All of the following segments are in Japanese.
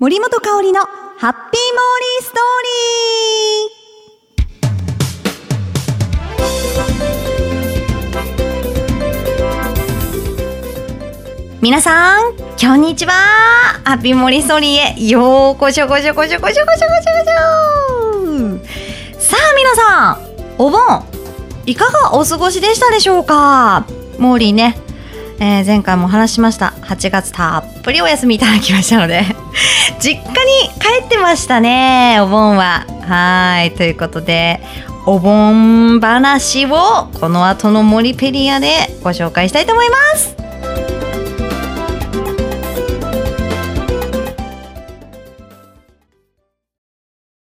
森本香里のハッピーモーリーストーリー。皆さん、こんにちは。ハッピーモーリーストーリーへようこしょこしょこしょこしょこしょこしょこしょさあ皆さん、お盆、いかがお過ごしでしたでしょうか？モーリーね、えー、前回も話しました。8月たっぷりお休みいただきましたので 実家に帰ってましたねお盆は。はいということでお盆話をこの後のモリペリアでご紹介したいと思います。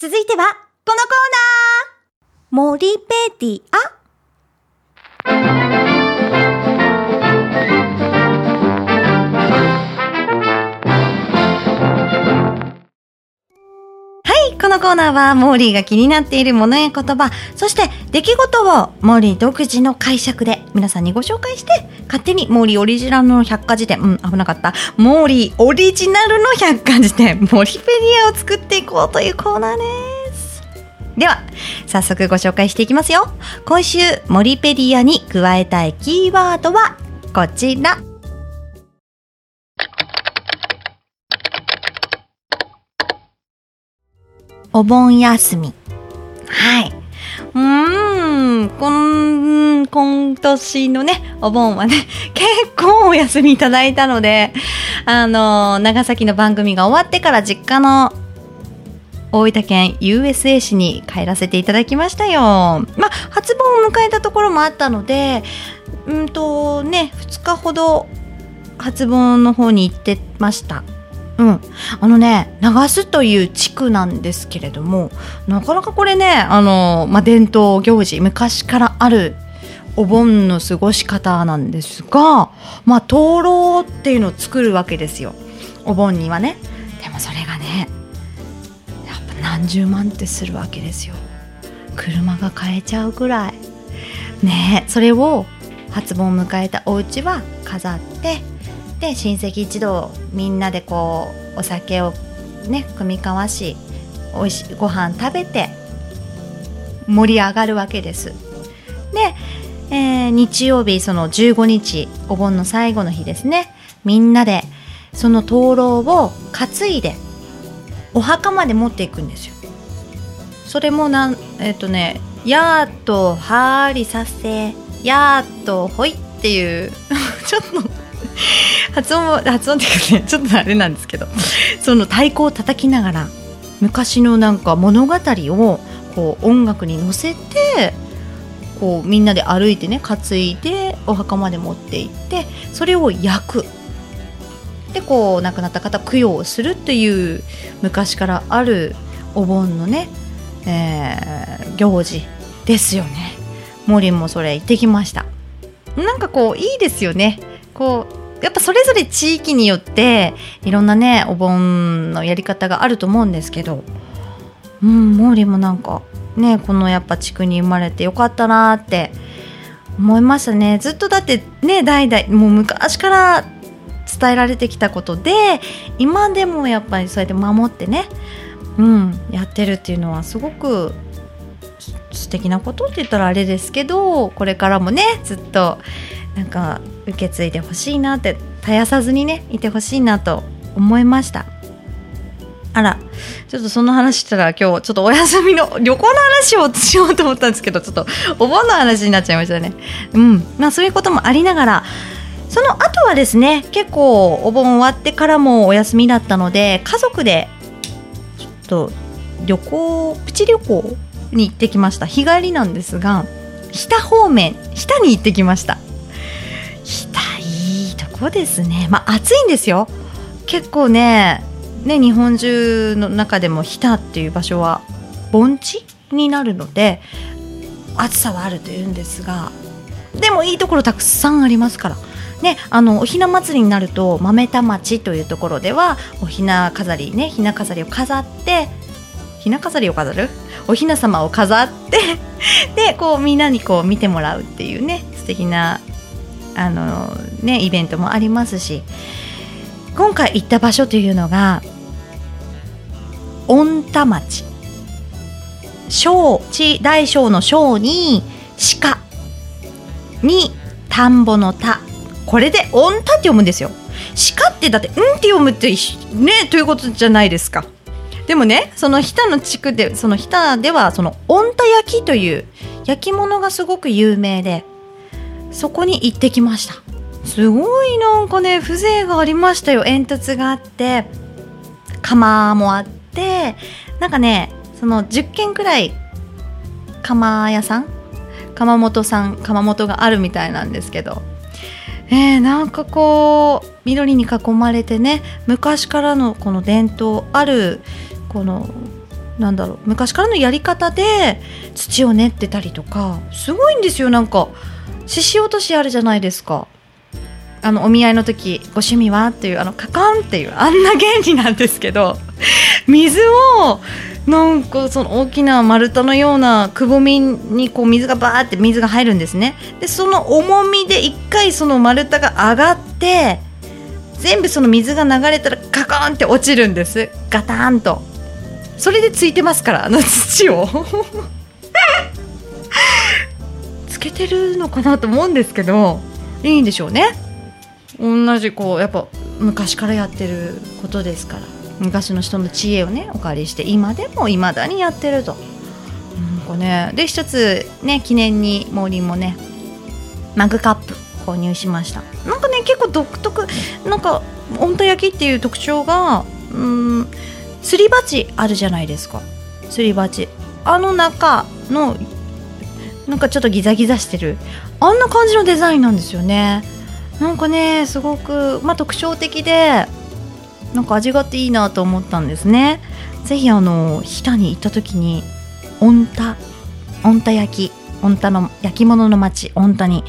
続いてはこのコーナー。モリペディア。コーナーはモーリーが気になっているものや言葉、そして出来事をモーリー独自の解釈で皆さんにご紹介して、勝手にモーリーオリジナルの百科事典、うん、危なかった。モーリーオリジナルの百科事典、モリペディアを作っていこうというコーナーです。では、早速ご紹介していきますよ。今週、モリペディアに加えたいキーワードはこちら。お盆休み。はい。うーん、こん、今年のね、お盆はね、結構お休みいただいたので、あの、長崎の番組が終わってから実家の大分県 USA 市に帰らせていただきましたよ。まあ、初盆を迎えたところもあったので、うんとね、2日ほど初盆の方に行ってました。うん、あのね長洲という地区なんですけれどもなかなかこれねあの、まあ、伝統行事昔からあるお盆の過ごし方なんですが、まあ、灯籠っていうのを作るわけですよ。お盆にはね。でもそれがねやっぱ何十万ってするわけですよ。車が買えちゃうぐらい。ねそれを初盆を迎えたお家は飾ってで親戚一同みんなでこうお酒をね酌み交わしおいしいご飯食べて盛り上がるわけです。で、えー、日曜日その15日お盆の最後の日ですね。みんなでその灯籠を担いでお墓まで持っていくんですよ。それもなんえっ、ー、とね「やーっとはーりさせやーっとほい」っていう ちょっと 発音も発音っていうかねちょっとあれなんですけどその太鼓を叩きながら昔のなんか物語をこう音楽に乗せてこうみんなで歩いてね担いでお墓まで持って行ってそれを焼くでこう亡くなった方供養をするっていう昔からあるお盆のね、えー、行事ですよね。モリンもそれ行ってきました。なんかこういいですよね。こうやっぱそれぞれ地域によっていろんなねお盆のやり方があると思うんですけどうん毛利もなんかねこのやっぱ地区に生まれてよかったなって思いましたね。ずっとだってね代々もう昔から伝えられてきたことで今でもやっぱりそうやって守ってねうんやってるっていうのはすごく素敵なことって言ったらあれですけどこれからもねずっとなんか受け継いでほしいなって絶やさずにねいてほしいなと思いました。あらちょっとその話したら今日ちょっとお休みの旅行の話をしようと思ったんですけどちょっとお盆の話になっちゃいましたね。うん。まあそういうこともありながらその後はですね結構お盆終わってからもお休みだったので家族でちょっと旅行プチ旅行に行ってきました。日帰りなんですが日田方面日田に行ってきました。日田いいとこですね。まあ暑いんですよ。結構ねね日本中の中でも日田っていう場所は盆地になるので暑さはあるというんですがでもいいところたくさんありますから。ね、あのおひな祭りになると豆田町というところではおひな飾りねひな飾りを飾ってひな飾りを飾る？おひな様を飾ってでこうみんなにこう見てもらうっていうね素敵なあのねイベントもありますし今回行った場所というのが御田町。小地大小の小に鹿。に田んぼの田。これで御田って読むんですよ。鹿ってだって「ん」って読むってねということじゃないですか。でもねその日田の地区でその日田ではその御田焼きという焼き物がすごく有名でそこに行ってきました。すごいなんかね風情がありましたよ。煙突があって窯もあってなんかねその10軒くらい窯屋さん窯元さん窯元があるみたいなんですけど。えー、なんかこう緑に囲まれてね昔からのこの伝統あるこのなんだろう昔からのやり方で土を練ってたりとかすごいんですよなんか。獅子落としあるじゃないですか。あのお見合いの時ご趣味はっていうあのカカンっていうあんな原理なんですけど 水をなんかその大きな丸太のようなくぼみにこう水がバーって水が入るんですね。でその重みで一回その丸太が上がって全部その水が流れたらカカンって落ちるんです。ガタンと。それでついてますからあの土を。けてるのかなと思うんですけどいいんでしょうね。同じこうやっぱ昔からやってることですから。昔の人の知恵をねお借りして今でもいまだにやってると。なんかね、で一つね記念に森もねマグカップ購入しました。なんかね結構独特なんか温度焼きっていう特徴がうんすり鉢あるじゃないですか。すり鉢。あの中のなんかちょっとギザギザしてる。あんな感じのデザインなんですよね。なんかねすごく、まあ、特徴的でなんか味があっていいなと思ったんですね。ぜひあの日田に行った時に御田御田焼き御田の焼き物の町御田に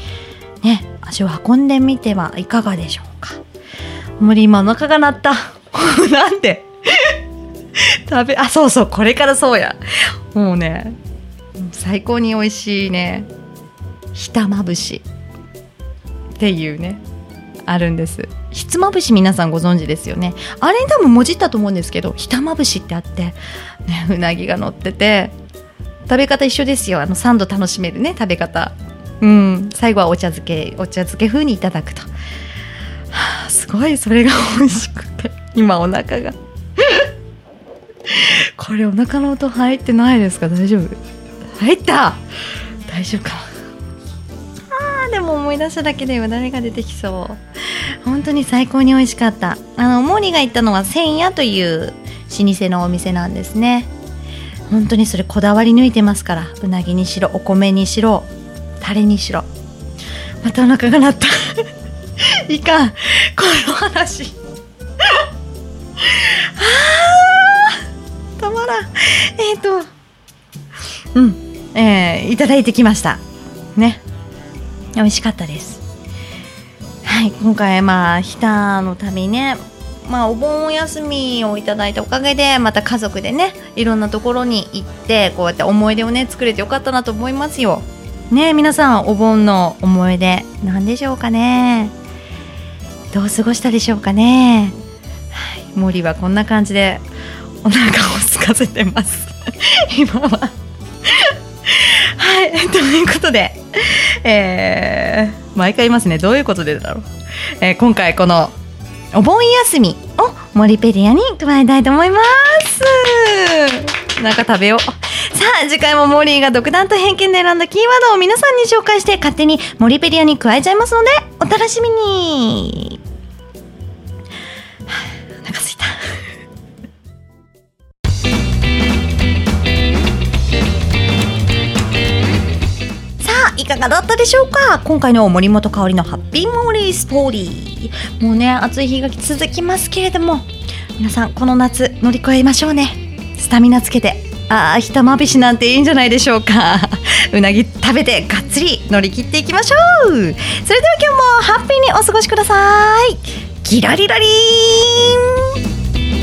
ね足を運んでみてはいかがでしょうか。森今お腹が鳴った。なんで？食べあそうそうこれからそうや。もうね最高に美味しいね。ひたまぶし。っていうね。あるんです。ひつまぶし皆さんご存知ですよね。あれに多分もじったと思うんですけどひたまぶしってあって、ね、うなぎが乗ってて食べ方一緒ですよ。あのサンド楽しめるね食べ方。うん。最後はお茶漬けお茶漬け風にいただくと、はあ、すごい。それが美味しくて今お腹が。これお腹の音入ってないですか？大丈夫？入った。大丈夫か。あーでも思い出しただけでよだれが出てきそう。本当に最高に美味しかった。あのモーリーが行ったのは千夜という老舗のお店なんですね。本当にそれこだわり抜いてますから。うなぎにしろお米にしろタレにしろ。またお腹が鳴った。いかん。この話。あーたまらん。えっ、ー、と。うん。えー、いただいてきました。ね。美味しかったです。はい今回まあ日田の旅ね。まあ、お盆休みをいただいたおかげでまた家族でねいろんなところに行ってこうやって思い出をね作れてよかったなと思いますよ。ね皆さんお盆の思い出何でしょうかね。どう過ごしたでしょうかね、はい、森はこんな感じでお腹を空かせてます。今ははい。ということで、えー、毎回言いますね。どういうことでだろう、えー、今回このお盆休みを森ペディアに加えたいと思います。なんか食べよう。さあ次回もモーリーが独断と偏見で選んだキーワードを皆さんに紹介して勝手にモリペディアに加えちゃいますのでお楽しみに。かがだったでしょうか？今回の森本香里のハッピーモーリーストーリー。もうね暑い日が続きますけれども皆さんこの夏乗り越えましょうね。スタミナつけてああひたまびしなんていいんじゃないでしょうか。うなぎ食べてがっつり乗り切っていきましょう。それでは今日もハッピーにお過ごしください。キラリラリ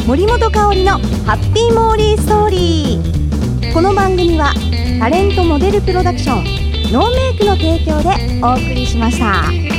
ン。森本香里のハッピーモーリーストーリー。この番組はタレントモデルプロダクションノーメイクの提供でお送りしました。